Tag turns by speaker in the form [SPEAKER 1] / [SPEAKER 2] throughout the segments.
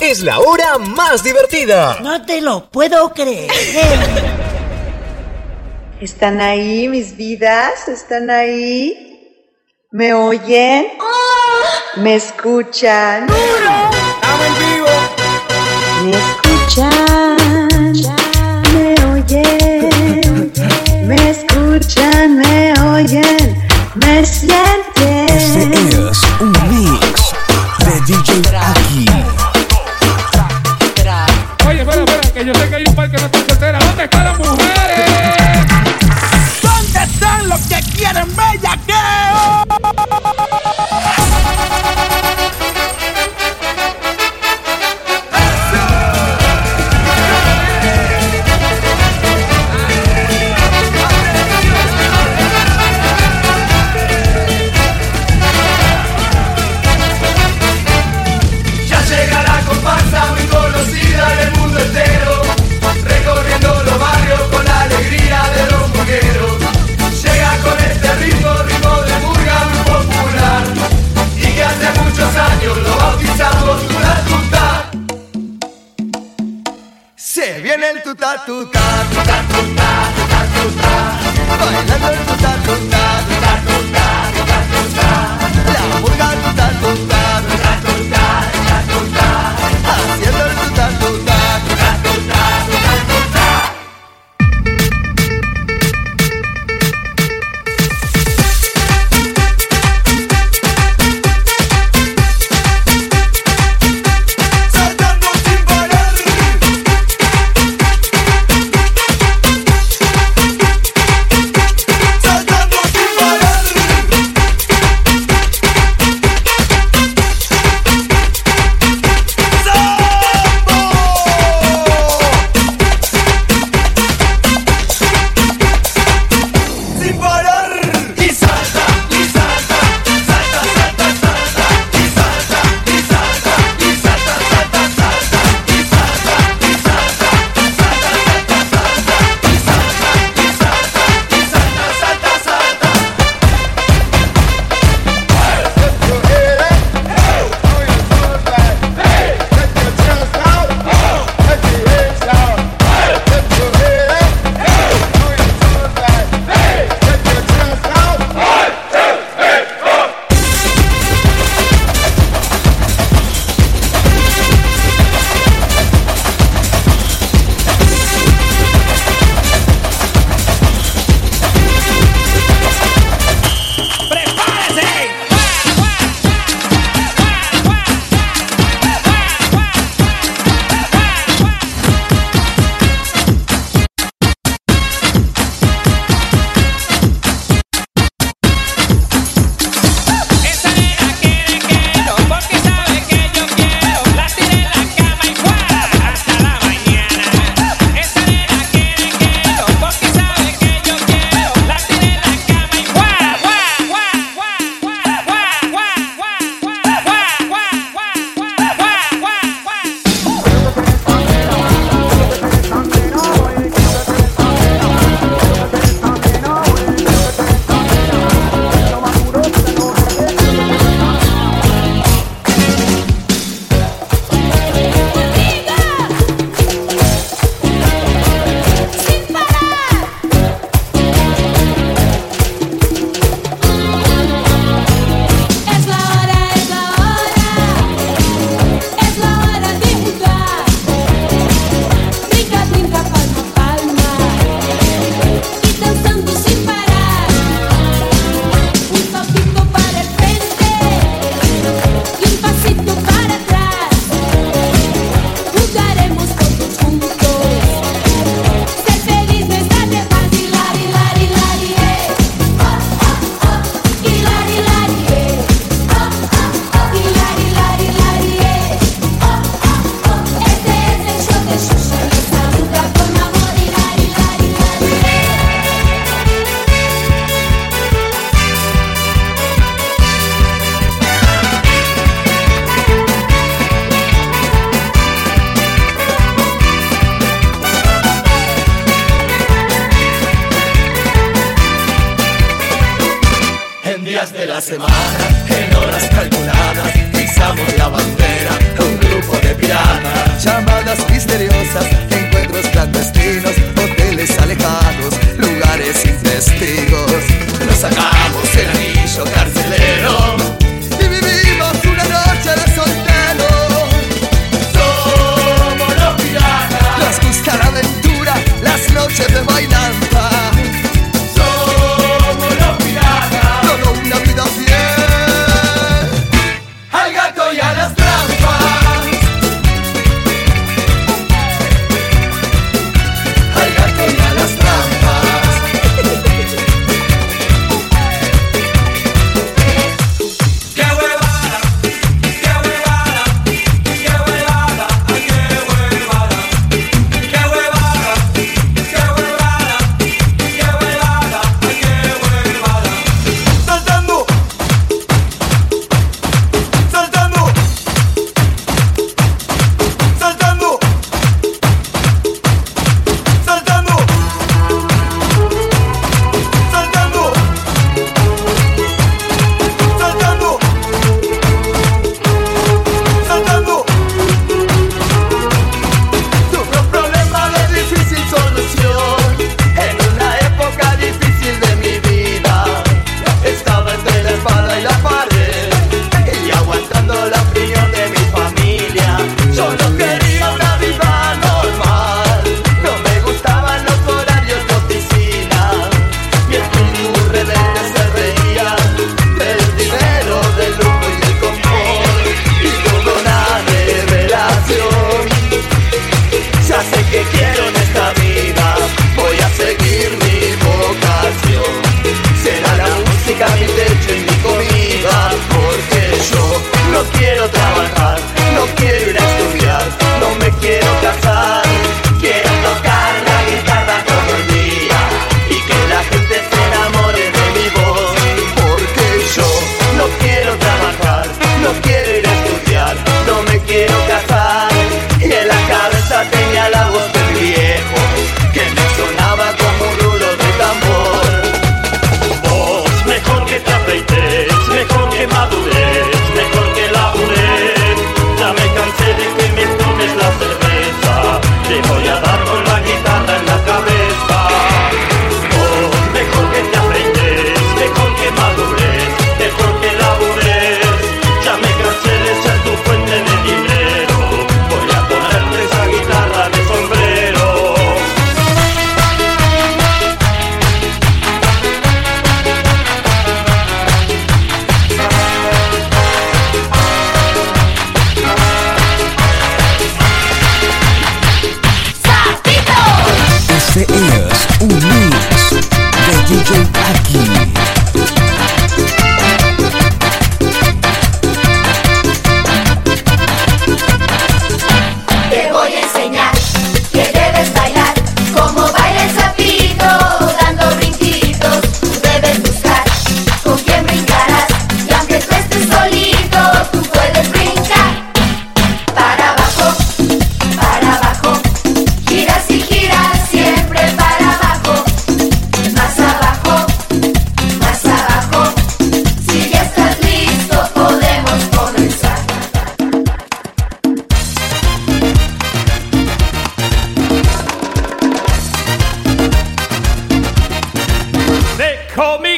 [SPEAKER 1] es la hora más divertida.
[SPEAKER 2] No te lo puedo creer.
[SPEAKER 3] ¿Están ahí mis vidas? ¿Están ahí? ¿Me oyen? Oh. ¿Me escuchan?
[SPEAKER 4] ¡Duro! Vivo!
[SPEAKER 3] ¿Me escuchan? ¿Me oyen? ¿Me escuchan? ¿Me oyen? ¿Me sienten?
[SPEAKER 5] Este es un mix de DJ Aki.
[SPEAKER 6] tutá tutá tutá tutá tutá tutá bailando el
[SPEAKER 5] tutá tutá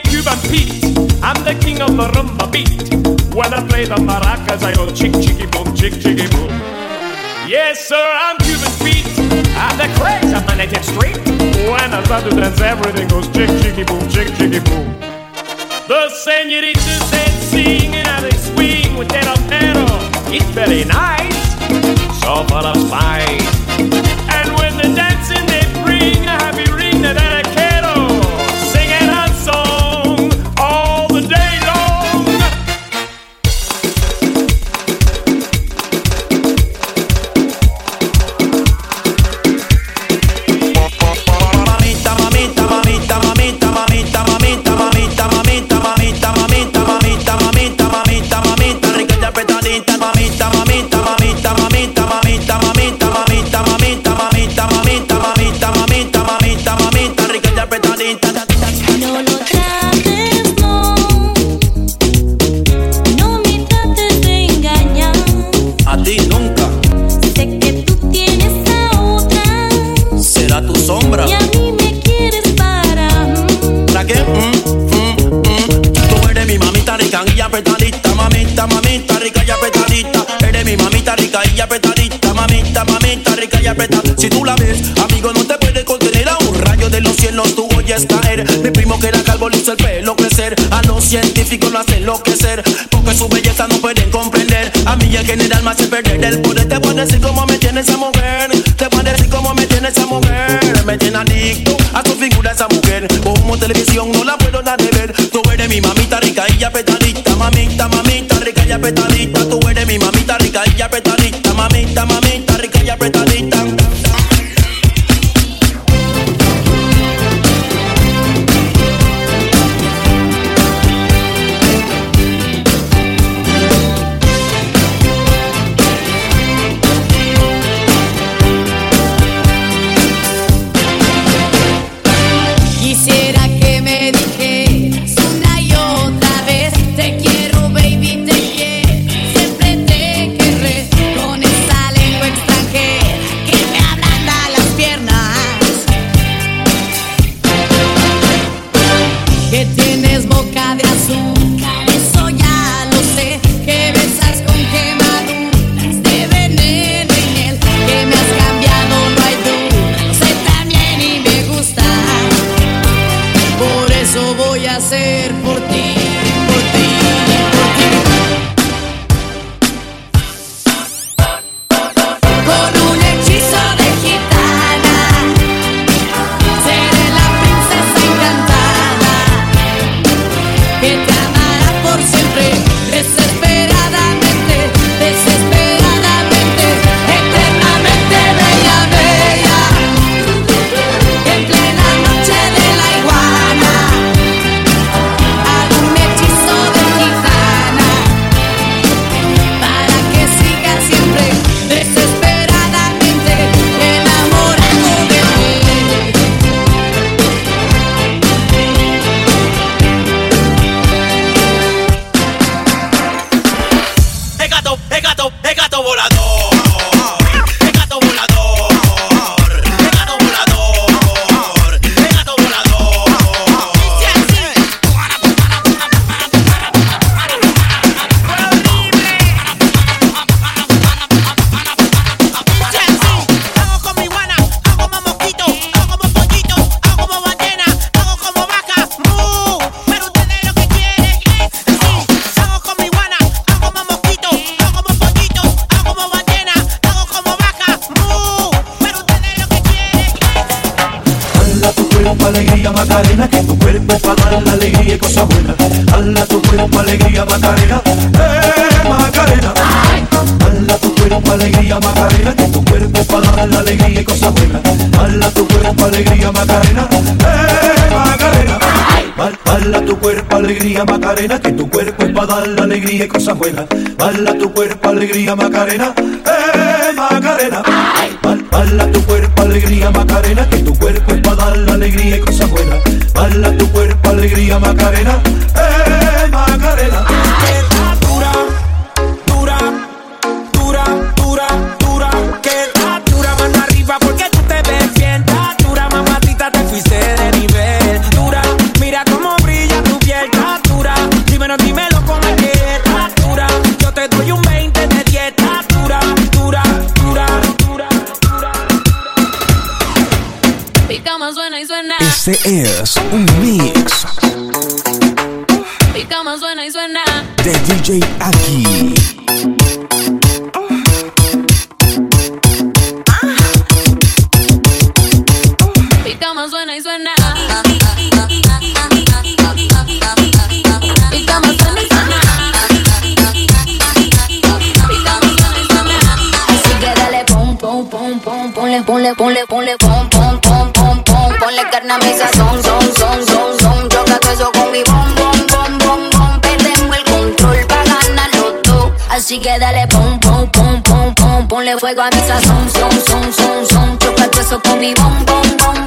[SPEAKER 5] Cuban Pete. I'm the king of the rumba beat. When I play the maracas, I go chick chicky boom, chick chicky boom. Yes, sir, I'm Cuban Pete. I'm the craze of my street. When I start to dance, everything goes chick chicky boom, chick chicky boom. The senoritas they sing and they swing with their apparel. It's very nice, so full of spice.
[SPEAKER 7] Apretadita, mamita, mamita, rica y apretadita. Eres mi mamita rica y apretadita, mamita, mamita, rica y apretadita. Si tú la ves, amigo, no te puedes contener a un rayo de los cielos tú oyes caer. Mi primo que era calvo le hizo el pelo crecer. A los científicos lo hace enloquecer, porque su belleza no pueden comprender. A mí en general me hace perder el poder. Te voy a decir cómo me tiene esa mujer. Te voy a decir cómo me tiene esa mujer. Me tiene adicto a tu figura esa mujer. Como televisión no la puedo dar de ver. Mi mamita rica y apretadita, mamita, mamita, rica y apretadita. Tú eres mi mamita rica y apretadita, mamita,
[SPEAKER 8] alegría, Macarena, que tu cuerpo es para dar la alegría y cosas buenas. Bala tu cuerpo, alegría, Macarena, eh, Macarena. Bala tu cuerpo, alegría, Macarena, que tu cuerpo es para dar la alegría y cosas buenas. Bala tu cuerpo, alegría, Macarena, eh,
[SPEAKER 9] Mi cama suena y suena.
[SPEAKER 10] Este es un mix
[SPEAKER 9] Mi cama suena y suena.
[SPEAKER 10] de DJ Aki.
[SPEAKER 9] Mi cama suena. Y suena.
[SPEAKER 11] Así que dale pom pom pom pom ponle ponle ponle ponle pom pom ponle carne a mi sazón son son son son choca todo eso con mi bom bom bom bom bom. Perdemos el control para ganarlo todo así que dale pom pom pom pom pom ponle fuego a mi sazón son son son son choca todo eso con mi bom bom bom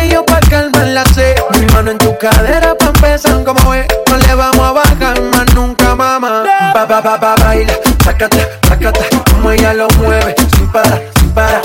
[SPEAKER 11] cuello pa' calmar la sed. Mi mano en tu cadera pa' empezar como es. Eh. No le vamos a bajar más nunca, mamá. Ba, ba, ba, ba, baila, sacata, sacata. Como ella lo mueve, sin parar, sin parar.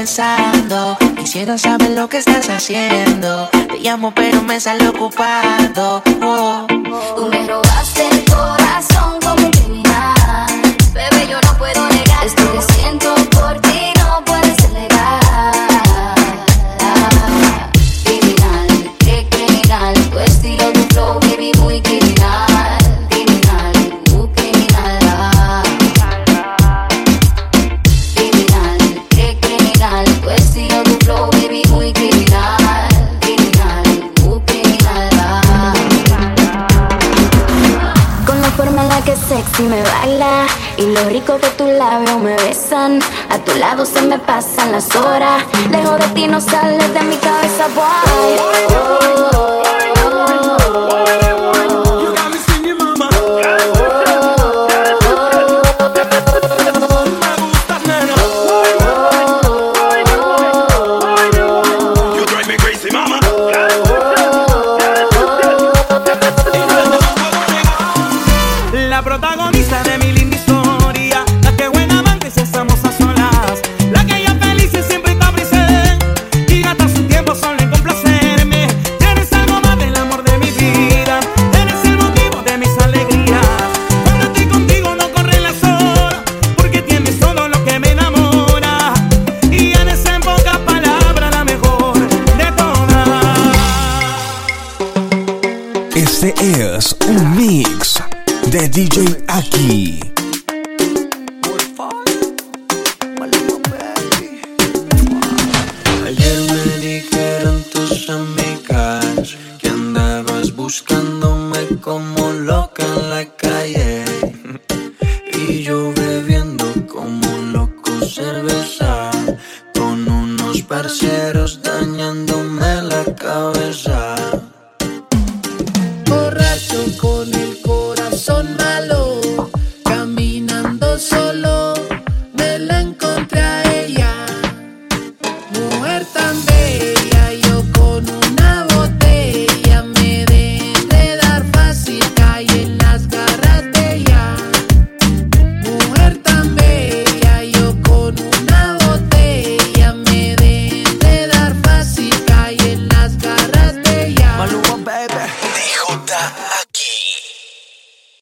[SPEAKER 12] pensando. Quisiera saber lo que estás haciendo. Te llamo, pero me sale ocupado. Oh. oh.
[SPEAKER 13] Tú me robaste el corazón. lo rico que tus labios me besan. A tu lado se me pasan las horas. Lejos de ti no sales de mi cabeza, boy.
[SPEAKER 14] Parceros dañándome
[SPEAKER 15] la
[SPEAKER 11] cabeza.